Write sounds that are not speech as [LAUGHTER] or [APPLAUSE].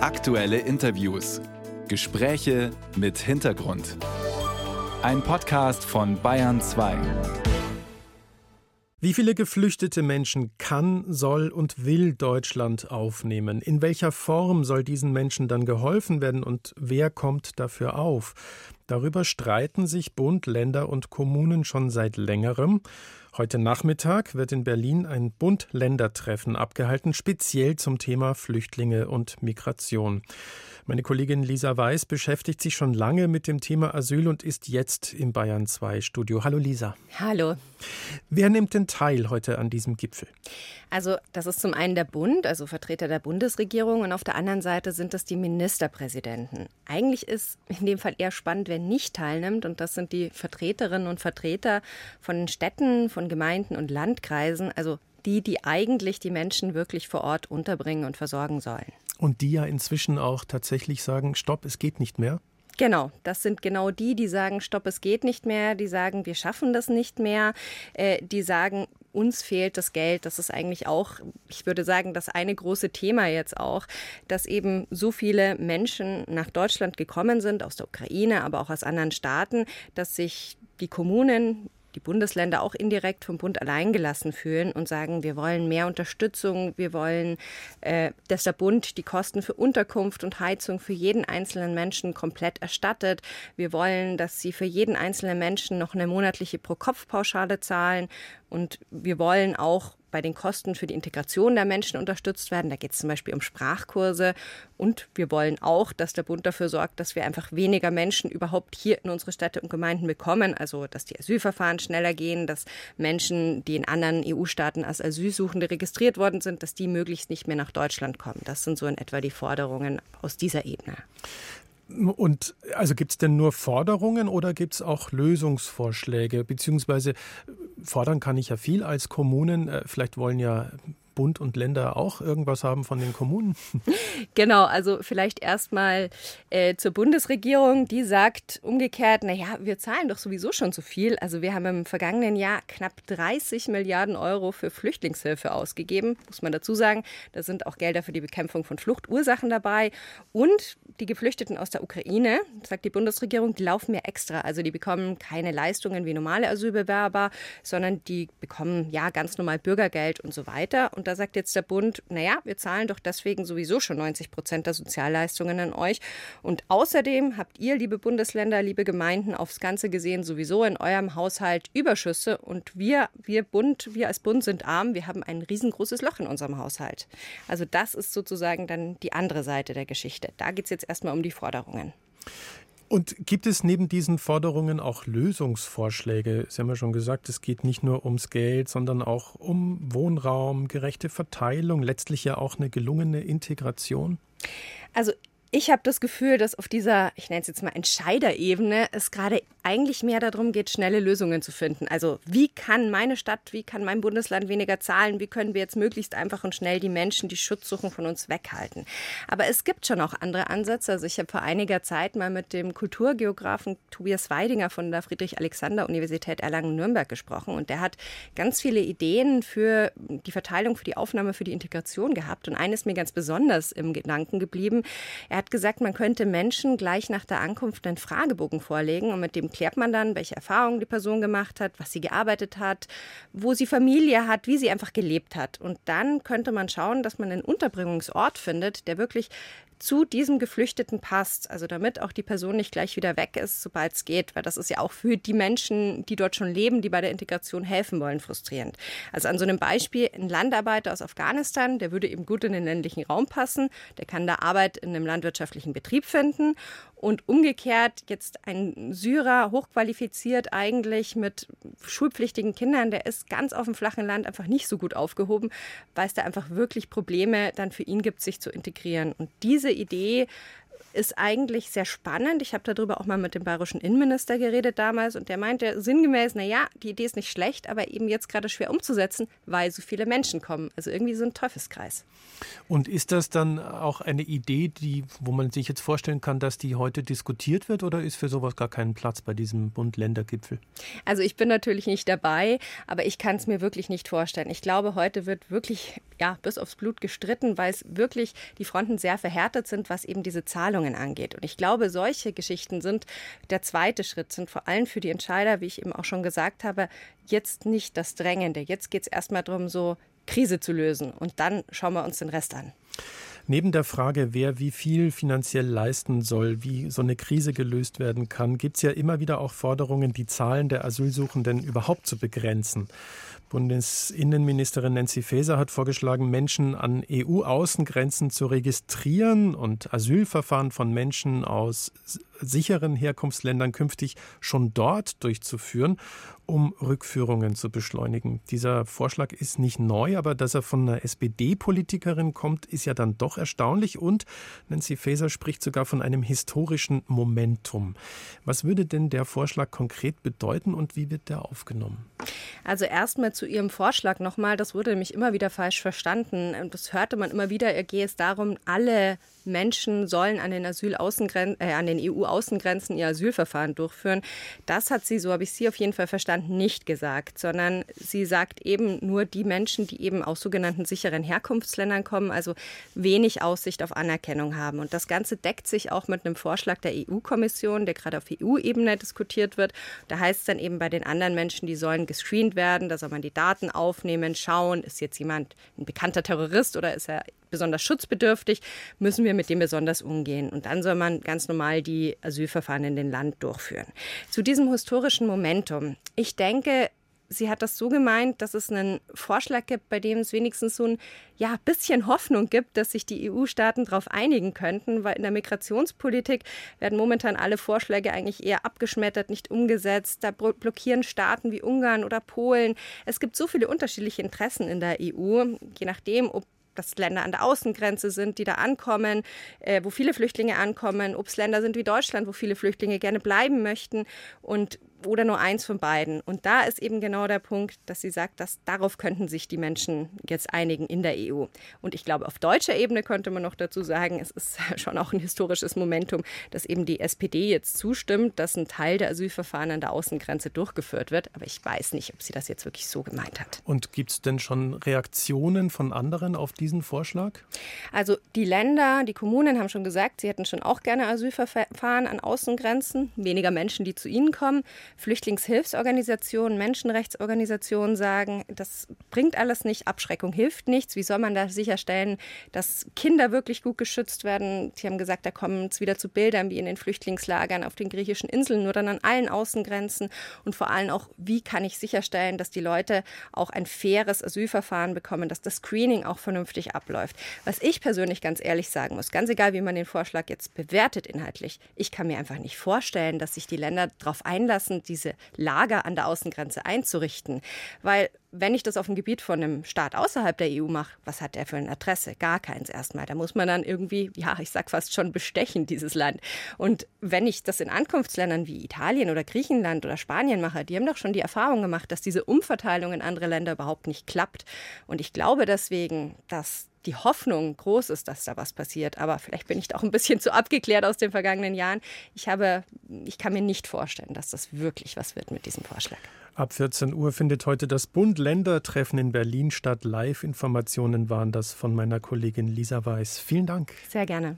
Aktuelle Interviews. Gespräche mit Hintergrund. Ein Podcast von Bayern 2. Wie viele geflüchtete Menschen kann, soll und will Deutschland aufnehmen? In welcher Form soll diesen Menschen dann geholfen werden und wer kommt dafür auf? Darüber streiten sich Bund, Länder und Kommunen schon seit längerem. Heute Nachmittag wird in Berlin ein Bund-Länder-Treffen abgehalten, speziell zum Thema Flüchtlinge und Migration. Meine Kollegin Lisa Weiß beschäftigt sich schon lange mit dem Thema Asyl und ist jetzt im Bayern 2 Studio. Hallo Lisa. Hallo. Wer nimmt denn teil heute an diesem Gipfel? Also, das ist zum einen der Bund, also Vertreter der Bundesregierung, und auf der anderen Seite sind das die Ministerpräsidenten. Eigentlich ist in dem Fall eher spannend, wer nicht teilnimmt, und das sind die Vertreterinnen und Vertreter von Städten, von Gemeinden und Landkreisen, also die, die eigentlich die Menschen wirklich vor Ort unterbringen und versorgen sollen. Und die ja inzwischen auch tatsächlich sagen, stopp, es geht nicht mehr. Genau, das sind genau die, die sagen, stopp, es geht nicht mehr, die sagen, wir schaffen das nicht mehr, äh, die sagen, uns fehlt das Geld. Das ist eigentlich auch, ich würde sagen, das eine große Thema jetzt auch, dass eben so viele Menschen nach Deutschland gekommen sind, aus der Ukraine, aber auch aus anderen Staaten, dass sich die Kommunen, die Bundesländer auch indirekt vom Bund alleingelassen fühlen und sagen, wir wollen mehr Unterstützung, wir wollen, äh, dass der Bund die Kosten für Unterkunft und Heizung für jeden einzelnen Menschen komplett erstattet. Wir wollen, dass sie für jeden einzelnen Menschen noch eine monatliche Pro-Kopf-Pauschale zahlen und wir wollen auch bei den Kosten für die Integration der Menschen unterstützt werden. Da geht es zum Beispiel um Sprachkurse. Und wir wollen auch, dass der Bund dafür sorgt, dass wir einfach weniger Menschen überhaupt hier in unsere Städte und Gemeinden bekommen. Also, dass die Asylverfahren schneller gehen, dass Menschen, die in anderen EU-Staaten als Asylsuchende registriert worden sind, dass die möglichst nicht mehr nach Deutschland kommen. Das sind so in etwa die Forderungen aus dieser Ebene. Und also gibt es denn nur Forderungen oder gibt es auch Lösungsvorschläge? Beziehungsweise fordern kann ich ja viel als Kommunen. Äh, vielleicht wollen ja Bund und Länder auch irgendwas haben von den Kommunen? [LAUGHS] Genau, also vielleicht erstmal äh, zur Bundesregierung, die sagt umgekehrt, naja, wir zahlen doch sowieso schon zu viel. Also wir haben im vergangenen Jahr knapp 30 Milliarden Euro für Flüchtlingshilfe ausgegeben, muss man dazu sagen. Da sind auch Gelder für die Bekämpfung von Fluchtursachen dabei. Und die Geflüchteten aus der Ukraine, sagt die Bundesregierung, die laufen mehr extra. Also die bekommen keine Leistungen wie normale Asylbewerber, sondern die bekommen ja ganz normal Bürgergeld und so weiter. Und da sagt jetzt der Bund, naja, wir zahlen doch deswegen sowieso schon 90 Prozent der Sozialleistungen an euch. Und außerdem habt ihr, liebe Bundesländer, liebe Gemeinden, aufs Ganze gesehen sowieso in eurem Haushalt Überschüsse. Und wir, wir Bund, wir als Bund sind arm, wir haben ein riesengroßes Loch in unserem Haushalt. Also das ist sozusagen dann die andere Seite der Geschichte. Da geht es jetzt erstmal um die Forderungen. Und gibt es neben diesen Forderungen auch Lösungsvorschläge? Sie haben ja schon gesagt, es geht nicht nur ums Geld, sondern auch um Wohnraum, gerechte Verteilung, letztlich ja auch eine gelungene Integration. Also ich habe das Gefühl, dass auf dieser, ich nenne es jetzt mal Entscheiderebene, es gerade eigentlich mehr darum geht, schnelle Lösungen zu finden. Also wie kann meine Stadt, wie kann mein Bundesland weniger zahlen? Wie können wir jetzt möglichst einfach und schnell die Menschen, die Schutz suchen, von uns weghalten? Aber es gibt schon auch andere Ansätze. Also ich habe vor einiger Zeit mal mit dem Kulturgeografen Tobias Weidinger von der Friedrich-Alexander-Universität Erlangen-Nürnberg gesprochen und der hat ganz viele Ideen für die Verteilung, für die Aufnahme, für die Integration gehabt. Und eines mir ganz besonders im Gedanken geblieben. Er hat gesagt, man könnte Menschen gleich nach der Ankunft einen Fragebogen vorlegen und mit dem klärt man dann, welche Erfahrungen die Person gemacht hat, was sie gearbeitet hat, wo sie Familie hat, wie sie einfach gelebt hat. Und dann könnte man schauen, dass man einen Unterbringungsort findet, der wirklich zu diesem Geflüchteten passt. Also damit auch die Person nicht gleich wieder weg ist, sobald es geht, weil das ist ja auch für die Menschen, die dort schon leben, die bei der Integration helfen wollen, frustrierend. Also an so einem Beispiel, ein Landarbeiter aus Afghanistan, der würde eben gut in den ländlichen Raum passen, der kann da Arbeit in einem landwirtschaftlichen Betrieb finden und umgekehrt jetzt ein Syrer, hochqualifiziert eigentlich mit schulpflichtigen Kindern, der ist ganz auf dem flachen Land einfach nicht so gut aufgehoben, weil es da einfach wirklich Probleme dann für ihn gibt, sich zu integrieren. Und diese Idee ist eigentlich sehr spannend. Ich habe darüber auch mal mit dem bayerischen Innenminister geredet damals und der meinte sinngemäß, naja, die Idee ist nicht schlecht, aber eben jetzt gerade schwer umzusetzen, weil so viele Menschen kommen. Also irgendwie so ein Teufelskreis. Und ist das dann auch eine Idee, die, wo man sich jetzt vorstellen kann, dass die heute diskutiert wird oder ist für sowas gar keinen Platz bei diesem Bund-Länder-Gipfel? Also ich bin natürlich nicht dabei, aber ich kann es mir wirklich nicht vorstellen. Ich glaube, heute wird wirklich ja, bis aufs Blut gestritten, weil es wirklich die Fronten sehr verhärtet sind, was eben diese Zahlungen angeht. Und ich glaube, solche Geschichten sind der zweite Schritt, sind vor allem für die Entscheider, wie ich eben auch schon gesagt habe, jetzt nicht das Drängende. Jetzt geht es erstmal darum, so Krise zu lösen. Und dann schauen wir uns den Rest an. Neben der Frage, wer wie viel finanziell leisten soll, wie so eine Krise gelöst werden kann, gibt es ja immer wieder auch Forderungen, die Zahlen der Asylsuchenden überhaupt zu begrenzen. Bundesinnenministerin Nancy Faeser hat vorgeschlagen, Menschen an EU-Außengrenzen zu registrieren und Asylverfahren von Menschen aus sicheren Herkunftsländern künftig schon dort durchzuführen um Rückführungen zu beschleunigen. Dieser Vorschlag ist nicht neu, aber dass er von einer SPD-Politikerin kommt, ist ja dann doch erstaunlich. Und Nancy Faeser spricht sogar von einem historischen Momentum. Was würde denn der Vorschlag konkret bedeuten und wie wird der aufgenommen? Also erstmal zu Ihrem Vorschlag nochmal, das wurde nämlich immer wieder falsch verstanden. Das hörte man immer wieder, er gehe es darum, alle Menschen sollen an den, Asylaußengren äh, an den EU-Außengrenzen ihr Asylverfahren durchführen. Das hat sie, so habe ich sie auf jeden Fall verstanden, nicht gesagt, sondern sie sagt eben nur die Menschen, die eben aus sogenannten sicheren Herkunftsländern kommen, also wenig Aussicht auf Anerkennung haben. Und das Ganze deckt sich auch mit einem Vorschlag der EU-Kommission, der gerade auf EU-Ebene diskutiert wird. Da heißt es dann eben bei den anderen Menschen, die sollen gescreent werden, da soll man die Daten aufnehmen, schauen, ist jetzt jemand ein bekannter Terrorist oder ist er besonders schutzbedürftig, müssen wir mit dem besonders umgehen. Und dann soll man ganz normal die Asylverfahren in den Land durchführen. Zu diesem historischen Momentum. Ich denke, sie hat das so gemeint, dass es einen Vorschlag gibt, bei dem es wenigstens so ein ja, bisschen Hoffnung gibt, dass sich die EU-Staaten darauf einigen könnten, weil in der Migrationspolitik werden momentan alle Vorschläge eigentlich eher abgeschmettert, nicht umgesetzt. Da blockieren Staaten wie Ungarn oder Polen. Es gibt so viele unterschiedliche Interessen in der EU, je nachdem, ob das Länder an der Außengrenze sind, die da ankommen, äh, wo viele Flüchtlinge ankommen, ob es Länder sind wie Deutschland, wo viele Flüchtlinge gerne bleiben möchten. Und oder nur eins von beiden. Und da ist eben genau der Punkt, dass sie sagt, dass darauf könnten sich die Menschen jetzt einigen in der EU. Und ich glaube, auf deutscher Ebene könnte man noch dazu sagen, es ist [LAUGHS] schon auch ein historisches Momentum, dass eben die SPD jetzt zustimmt, dass ein Teil der Asylverfahren an der Außengrenze durchgeführt wird. Aber ich weiß nicht, ob sie das jetzt wirklich so gemeint hat. Und gibt es denn schon Reaktionen von anderen auf diesen Vorschlag? Also die Länder, die Kommunen haben schon gesagt, sie hätten schon auch gerne Asylverfahren an Außengrenzen, weniger Menschen, die zu ihnen kommen. Flüchtlingshilfsorganisationen, Menschenrechtsorganisationen sagen, das bringt alles nicht, Abschreckung hilft nichts. Wie soll man da sicherstellen, dass Kinder wirklich gut geschützt werden? Sie haben gesagt, da kommen es wieder zu Bildern wie in den Flüchtlingslagern auf den griechischen Inseln, nur dann an allen Außengrenzen und vor allem auch, wie kann ich sicherstellen, dass die Leute auch ein faires Asylverfahren bekommen, dass das Screening auch vernünftig abläuft. Was ich persönlich ganz ehrlich sagen muss, ganz egal, wie man den Vorschlag jetzt bewertet inhaltlich, ich kann mir einfach nicht vorstellen, dass sich die Länder darauf einlassen, diese Lager an der Außengrenze einzurichten. Weil wenn ich das auf dem Gebiet von einem Staat außerhalb der EU mache, was hat der für ein Adresse? Gar keins erstmal. Da muss man dann irgendwie, ja, ich sag fast schon bestechen, dieses Land. Und wenn ich das in Ankunftsländern wie Italien oder Griechenland oder Spanien mache, die haben doch schon die Erfahrung gemacht, dass diese Umverteilung in andere Länder überhaupt nicht klappt. Und ich glaube deswegen, dass die Hoffnung groß ist, dass da was passiert. Aber vielleicht bin ich da auch ein bisschen zu abgeklärt aus den vergangenen Jahren. Ich habe, ich kann mir nicht vorstellen, dass das wirklich was wird mit diesem Vorschlag. Ab 14 Uhr findet heute das Bund-Länder-Treffen in Berlin statt. Live-Informationen waren das von meiner Kollegin Lisa Weiß. Vielen Dank. Sehr gerne.